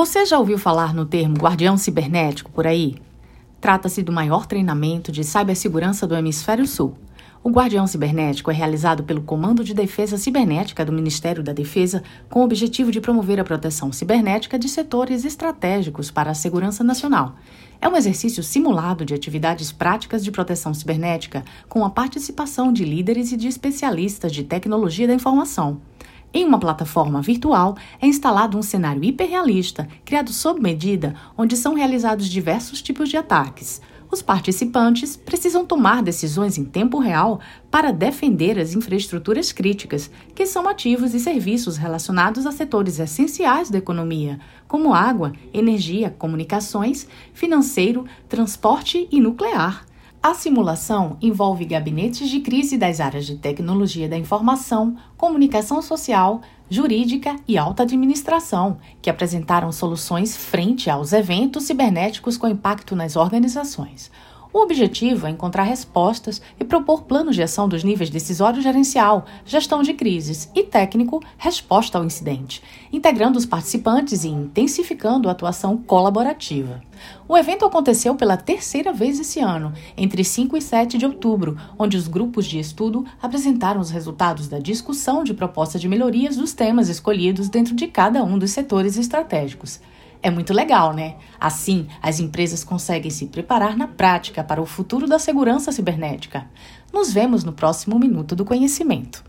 Você já ouviu falar no termo guardião cibernético por aí? Trata-se do maior treinamento de cibersegurança do Hemisfério Sul. O Guardião Cibernético é realizado pelo Comando de Defesa Cibernética do Ministério da Defesa com o objetivo de promover a proteção cibernética de setores estratégicos para a segurança nacional. É um exercício simulado de atividades práticas de proteção cibernética com a participação de líderes e de especialistas de tecnologia da informação. Em uma plataforma virtual é instalado um cenário hiperrealista, criado sob medida, onde são realizados diversos tipos de ataques. Os participantes precisam tomar decisões em tempo real para defender as infraestruturas críticas, que são ativos e serviços relacionados a setores essenciais da economia, como água, energia, comunicações, financeiro, transporte e nuclear. A simulação envolve gabinetes de crise das áreas de tecnologia da informação, comunicação social, jurídica e alta administração, que apresentaram soluções frente aos eventos cibernéticos com impacto nas organizações. O objetivo é encontrar respostas e propor planos de ação dos níveis decisório gerencial, gestão de crises e técnico, resposta ao incidente, integrando os participantes e intensificando a atuação colaborativa. O evento aconteceu pela terceira vez esse ano, entre 5 e 7 de outubro, onde os grupos de estudo apresentaram os resultados da discussão de propostas de melhorias dos temas escolhidos dentro de cada um dos setores estratégicos. É muito legal, né? Assim, as empresas conseguem se preparar na prática para o futuro da segurança cibernética. Nos vemos no próximo Minuto do Conhecimento.